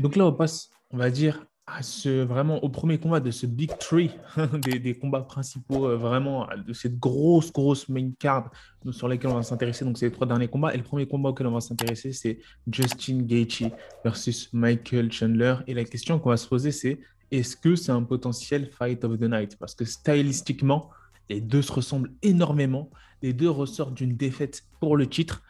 Donc là, on passe, on va dire, à ce, vraiment au premier combat de ce Big Tree, des, combats principaux, euh, vraiment de cette grosse, grosse main card sur laquelle on va s'intéresser. Donc, c'est les trois derniers combats. Et le premier combat auquel on va s'intéresser, c'est Justin Gaethje versus Michael Chandler. Et la question qu'on va se poser, c'est est-ce que c'est un potentiel fight of the night? Parce que stylistiquement, les deux se ressemblent énormément. Les deux ressortent d'une défaite pour le titre.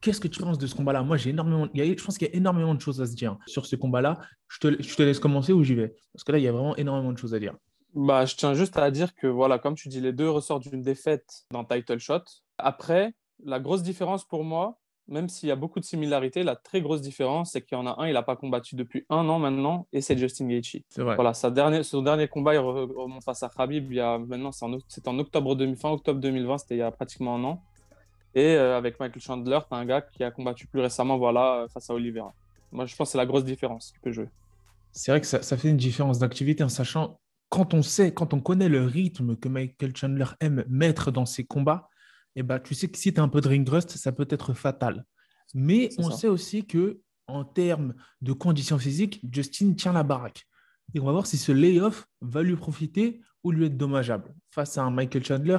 Qu'est-ce que tu penses de ce combat-là? Moi, j'ai énormément, je pense qu'il y a énormément de choses à se dire sur ce combat-là. Je te, je te laisse commencer ou j'y vais? Parce que là, il y a vraiment énormément de choses à dire. Bah, je tiens juste à dire que, voilà, comme tu dis, les deux ressortent d'une défaite dans Title Shot. Après, la grosse différence pour moi, même s'il y a beaucoup de similarités, la très grosse différence, c'est qu'il y en a un, il n'a pas combattu depuis un an maintenant, et c'est Justin Gaethje. Voilà, sa dernière, son dernier combat, il remonte face à Khabib, il y a, maintenant, c'est en, octobre 2000, fin octobre 2020, c'était il y a pratiquement un an. Et euh, avec Michael Chandler, tu as un gars qui a combattu plus récemment voilà, face à Oliveira. Moi, je pense que c'est la grosse différence qu'il peut jouer. C'est vrai que ça, fait une différence d'activité en sachant, quand on sait, quand on connaît le rythme que Michael Chandler aime mettre dans ses combats, eh ben, tu sais que si tu as un peu de ring rust, ça peut être fatal. Mais on sait aussi que en termes de conditions physiques, Justin tient la baraque. Et on va voir si ce layoff va lui profiter ou lui être dommageable face à un Michael Chandler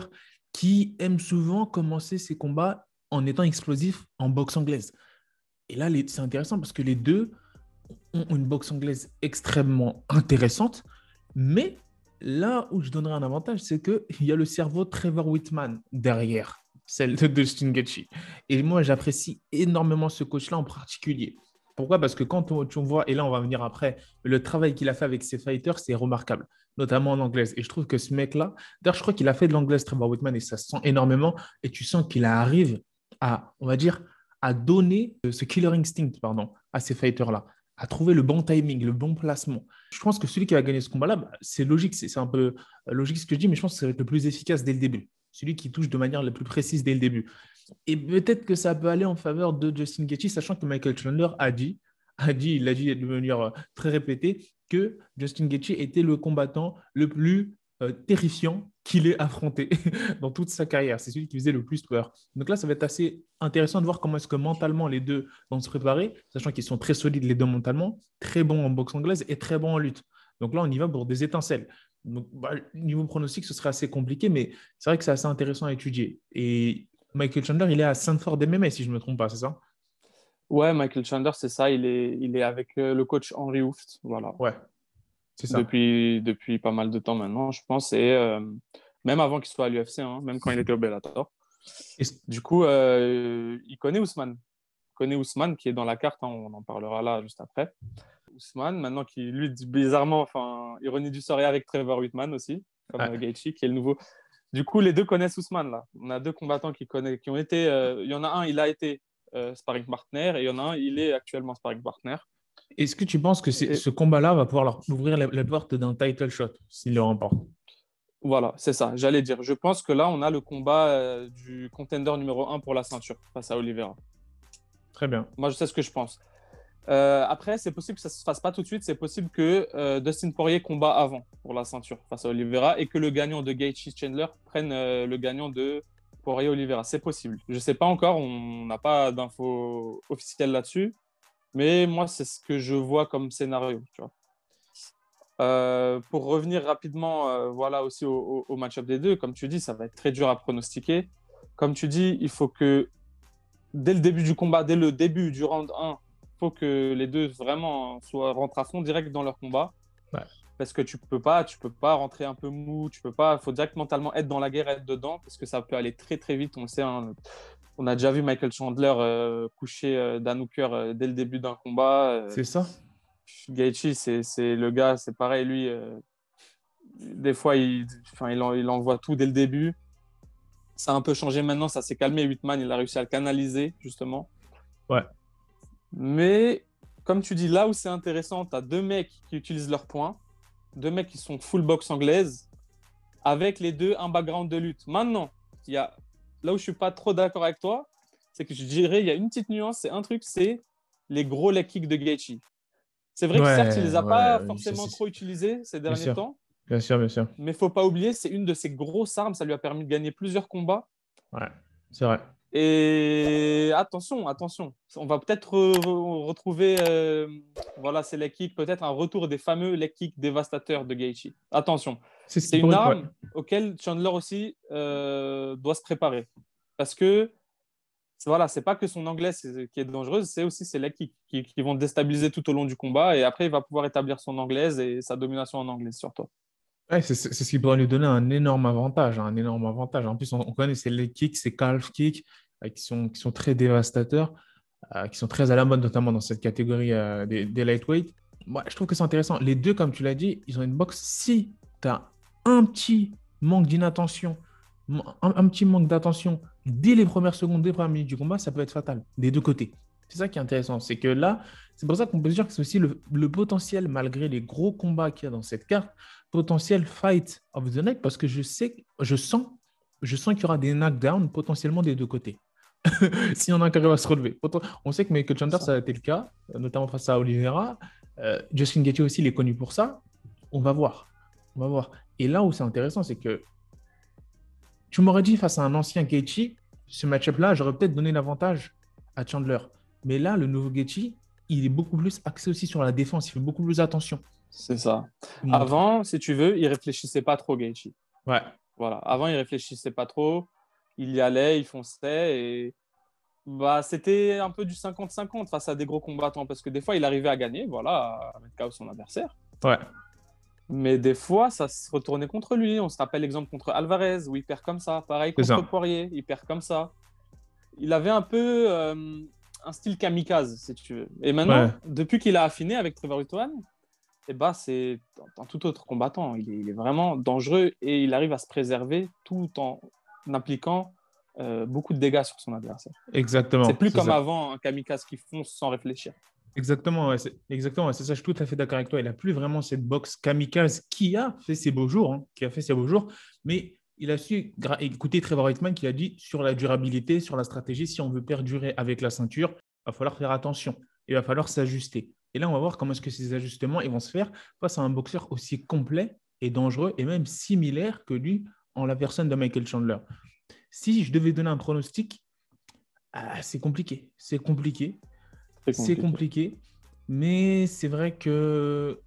qui aime souvent commencer ses combats en étant explosif en boxe anglaise. Et là, c'est intéressant parce que les deux ont une boxe anglaise extrêmement intéressante, mais là où je donnerais un avantage, c'est qu'il y a le cerveau Trevor Whitman derrière, celle de Dustin Gaethje. Et moi, j'apprécie énormément ce coach-là en particulier. Pourquoi? Parce que quand on, tu vois, et là on va venir après, le travail qu'il a fait avec ses fighters, c'est remarquable, notamment en anglaise. Et je trouve que ce mec-là, d'ailleurs, je crois qu'il a fait de l'anglaise Trevor Whitman et ça se sent énormément. Et tu sens qu'il arrive à, on va dire, à donner ce killer instinct pardon, à ces fighters-là, à trouver le bon timing, le bon placement. Je pense que celui qui va gagner ce combat-là, bah, c'est logique, c'est un peu logique ce que je dis, mais je pense que ça va être le plus efficace dès le début. Celui qui touche de manière la plus précise dès le début. Et peut-être que ça peut aller en faveur de Justin Gaethje, sachant que Michael Chandler a dit, a dit, il a dit de manière euh, très répétée, que Justin Gaethje était le combattant le plus euh, terrifiant qu'il ait affronté dans toute sa carrière. C'est celui qui faisait le plus peur. Donc là, ça va être assez intéressant de voir comment est-ce que mentalement les deux vont se préparer, sachant qu'ils sont très solides les deux mentalement, très bons en boxe anglaise et très bons en lutte. Donc là, on y va pour des étincelles. Donc, bah, niveau pronostic, ce serait assez compliqué, mais c'est vrai que c'est assez intéressant à étudier. Et Michael Chandler, il est à Sanford MMA, si je ne me trompe pas, c'est ça? Ouais, Michael Chandler, c'est ça. Il est, il est avec euh, le coach Henry Hooft. Voilà. Ouais, c'est ça. Depuis, depuis pas mal de temps maintenant, je pense. Et euh, même avant qu'il soit à l'UFC, hein, même quand il était au Bellator. Du coup, euh, il connaît Ousmane. Connaît Ousmane qui est dans la carte. Hein, on en parlera là juste après. Ousmane, maintenant qui lui, bizarrement, enfin, ironie du sort, avec Trevor Whitman aussi, comme ouais. Gaethje, qui est le nouveau. Du coup, les deux connaissent Ousmane là. On a deux combattants qui connaissent, qui ont été. Euh, il y en a un, il a été euh, sparring partner, et il y en a un, il est actuellement sparring partner. Est-ce que tu penses que ce combat-là va pouvoir leur ouvrir la, porte d'un title shot s'il le remporte? Voilà, c'est ça, j'allais dire. Je pense que là, on a le combat euh, du contender numéro 1 pour la ceinture face à Oliveira. Très bien. Moi, je sais ce que je pense. Euh, après, c'est possible que ça ne se fasse pas tout de suite. C'est possible que euh, Dustin Poirier combat avant pour la ceinture face à Oliveira et que le gagnant de Gaethje Chandler prenne euh, le gagnant de Poirier Oliveira. C'est possible. Je ne sais pas encore. On n'a pas d'infos officielles là-dessus. Mais moi, c'est ce que je vois comme scénario. Pour revenir rapidement, voilà aussi au, au match-up des deux, comme tu dis, ça va être très dur à pronostiquer. Comme tu dis, il faut que dès le début du combat, dès le début du round 1, faut que les deux vraiment soient rentrent à fond direct dans leur combat. Parce que tu peux pas, tu peux pas rentrer un peu mou, tu peux pas. Il faut direct mentalement être dans la guerre, être dedans, parce que ça peut aller très très vite. On le sait. Hein. On a déjà vu Michael Chandler euh, coucher euh, Dan Hooker euh, dès le début d'un combat. c'est ça. Gaethje, c'est le gars, c'est pareil. Lui, des fois, il, il, il envoie tout dès le début. Ça a un peu changé maintenant, ça s'est calmé. Whitman, il a réussi à le canaliser justement. Ouais. Mais comme tu dis, là où c'est intéressant, tu as deux mecs qui utilisent leurs points, deux mecs qui sont full box anglaise, avec les deux un background de lutte. Maintenant, il y a... là où je suis pas trop d'accord avec toi, c'est que je dirais il y a une petite nuance, c'est un truc, c'est les gros leg kicks de Gaethje. C'est vrai que certes, il les a pas forcément trop utilisés ces derniers temps. Bien sûr, bien sûr. Mais faut pas oublier, c'est une de ses grosses armes. Ça lui a permis de gagner plusieurs combats. Ouais, c'est vrai. Et attention, attention, on va peut-être re- retrouver, euh, voilà, c'est leg kick, peut-être un retour des fameux leg kick dévastateurs de Gaethje. Attention, C'est une arme ouais. auquel Chandler aussi euh, doit se préparer. Parce que voilà, c'est pas que son anglais qui est dangereuse, c'est aussi ses leg kicks qui, qui vont déstabiliser tout au long du combat. Et après, il va pouvoir établir son anglaise et sa domination en anglais sur toi. C'est ce qui pourrait lui donner un énorme avantage, hein, un énorme avantage. En plus, on, on connaît ces kicks, ces calf kicks euh, qui sont, très dévastateurs, euh, qui sont très à la mode, notamment dans cette catégorie euh, des, des lightweight. Moi, je trouve que c'est intéressant. Les deux, comme tu l'as dit, ils ont une boxe. Si tu as un petit manque d'inattention, un, un petit manque d'attention dès les premières secondes, dès les premières minutes du combat, ça peut être fatal des deux côtés. C'est ça qui est intéressant. C'est que là, c'est pour ça qu'on peut dire que c'est aussi le, potentiel, malgré les gros combats qu'il y a dans cette carte, potentiel fight of the night parce que je sais, je sens, je sens qu'il y aura des knockdowns potentiellement des deux côtés. si on a un qui à se relever. On sait que Michael Chandler, Ça. a été le cas, notamment face à Oliveira. Euh, Justin Gaethje aussi, il est connu pour ça. On va voir. On va voir. Et là où c'est intéressant, c'est que tu m'aurais dit face à un ancien Gaethje, ce match-up-là, j'aurais peut-être donné l'avantage à Chandler. Mais là, le nouveau Gaethje, il est beaucoup plus axé aussi sur la défense. Il fait beaucoup plus attention. C'est ça. Avant, si tu veux, il réfléchissait pas trop, Gaethje. Ouais. Voilà. Avant, il réfléchissait pas trop. Il y allait, il fonçait et bah, c'était un peu du 50-50 face à des gros combattants parce que des fois, il arrivait à gagner, voilà, à mettre KO son adversaire. Ouais. Mais des fois, ça se retournait contre lui. On se rappelle l'exemple contre Alvarez où il perd comme ça. Pareil contre ça. Poirier, il perd comme ça. Il avait un peu euh, un style kamikaze, si tu veux. Et maintenant, Ouais. depuis qu'il a affiné avec Trevor Whitman, eh ben, c'est un tout autre combattant. Il est, il est vraiment dangereux et il arrive à se préserver tout en appliquant euh, beaucoup de dégâts sur son adversaire. Exactement. c'est plus comme ça. avant un kamikaze qui fonce sans réfléchir. Exactement, ouais, c'est exactement, c'est ça, je suis tout à fait d'accord avec toi. Il n'a plus vraiment cette boxe kamikaze qui a fait ses beaux jours, hein, qui a fait ses beaux jours, mais il a su écouter Trevor Whitman qui a dit sur la durabilité, sur la stratégie, si on veut perdurer avec la ceinture, il va falloir faire attention, il va falloir s'ajuster. Et là, on va voir comment est-ce que ces ajustements ils vont se faire face à un boxeur aussi complet et dangereux et même similaire que lui en la personne de Michael Chandler. Si je devais donner un pronostic, ah, c'est compliqué, c'est compliqué. C'est compliqué, mais c'est vrai que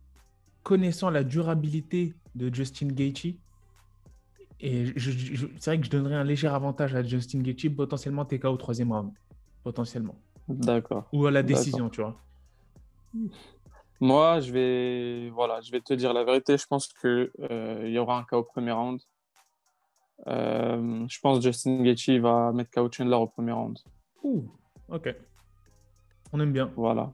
connaissant la durabilité de Justin Gaethje, et c'est vrai que je donnerais un léger avantage à Justin Gaethje, potentiellement TK au troisième round, potentiellement, D'accord. ou à la décision, tu vois. Moi, je vais, voilà, je vais te dire la vérité. Je pense qu'il y aura un KO au premier round. Euh, je pense que Justin Gaethje va mettre KO Chandler au premier round. Ouh, ok. On aime bien, Voilà.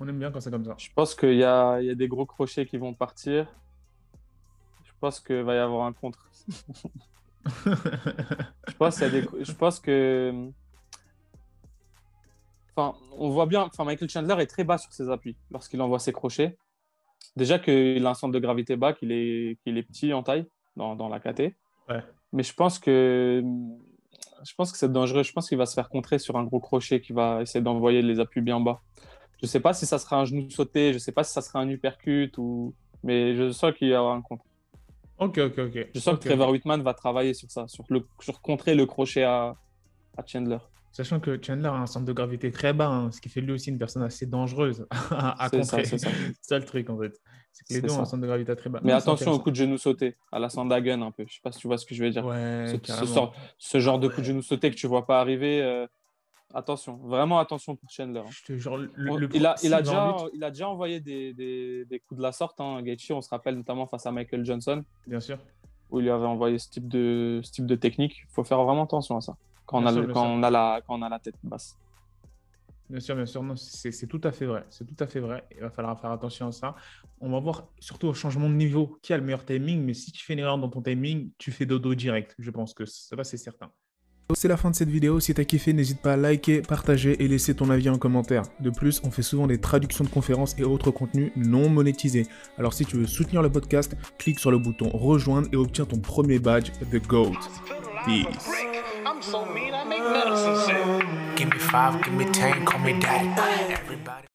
on aime bien quand c'est comme ça. Je pense qu'il y a, y a des gros crochets qui vont partir. Je pense qu'il va y avoir un contre. Je pense, qu'il y a des- je pense que. Enfin, on voit bien. Enfin, Michael Chandler est très bas sur ses appuis lorsqu'il envoie ses crochets. Déjà qu'il a un centre de gravité bas, qu'il est, qu'il est petit en taille dans, dans la KT. Ouais. Mais je pense que. Je pense que c'est dangereux. Je pense qu'il va se faire contrer sur un gros crochet qui va essayer d'envoyer les appuis bien bas. Je sais pas si ça sera un genou sauté, je sais pas si ça sera un uppercut ou. Mais je sens qu'il y aura un contre. Ok, ok, ok. Je sens que Trevor Whitman va travailler sur ça, sur, le, sur contrer le crochet à, à Chandler. Sachant que Chandler a un centre de gravité très bas, hein, ce qui fait lui aussi une personne assez dangereuse à, contrer. c'est ça. C'est ça le truc en fait. C'est que les deux ont un centre de gravité très bas. Mais attention au coup de genou sauté, à la Sandagun un peu. Je sais pas si tu vois ce que je veux dire. Ouais, ce, ce carrément. sort- ce genre de coup de genou sauté que tu vois pas arriver. euh, attention, vraiment attention pour Chandler. hein. Je te jure, le, On- le il, a, il, déjà, lutte, il a déjà envoyé des, des, des coups de la sorte. Hein. Gaethje, on se rappelle notamment face à Michael Johnson, bien sûr. où il lui avait envoyé ce type de, ce type de technique. Il faut faire vraiment attention à ça quand, on a, sûr, le- bien quand, sûr. on a, la, quand on a la tête basse. Bien sûr, bien sûr. Non, c'est c'est tout à fait vrai. C'est tout à fait vrai. Il va falloir faire attention à ça. On va voir surtout au changement de niveau qui a le meilleur timing. Mais si tu fais une erreur dans ton timing, tu fais dodo direct. Je pense que ça, c'est certain. C'est la fin de cette vidéo. Si t'as kiffé, n'hésite pas à liker, partager et laisser ton avis en commentaire. De plus, on fait souvent des traductions de conférences et autres contenus non monétisés. Alors si tu veux soutenir le podcast, clique sur le bouton rejoindre et obtiens ton premier badge The Goat. Peace.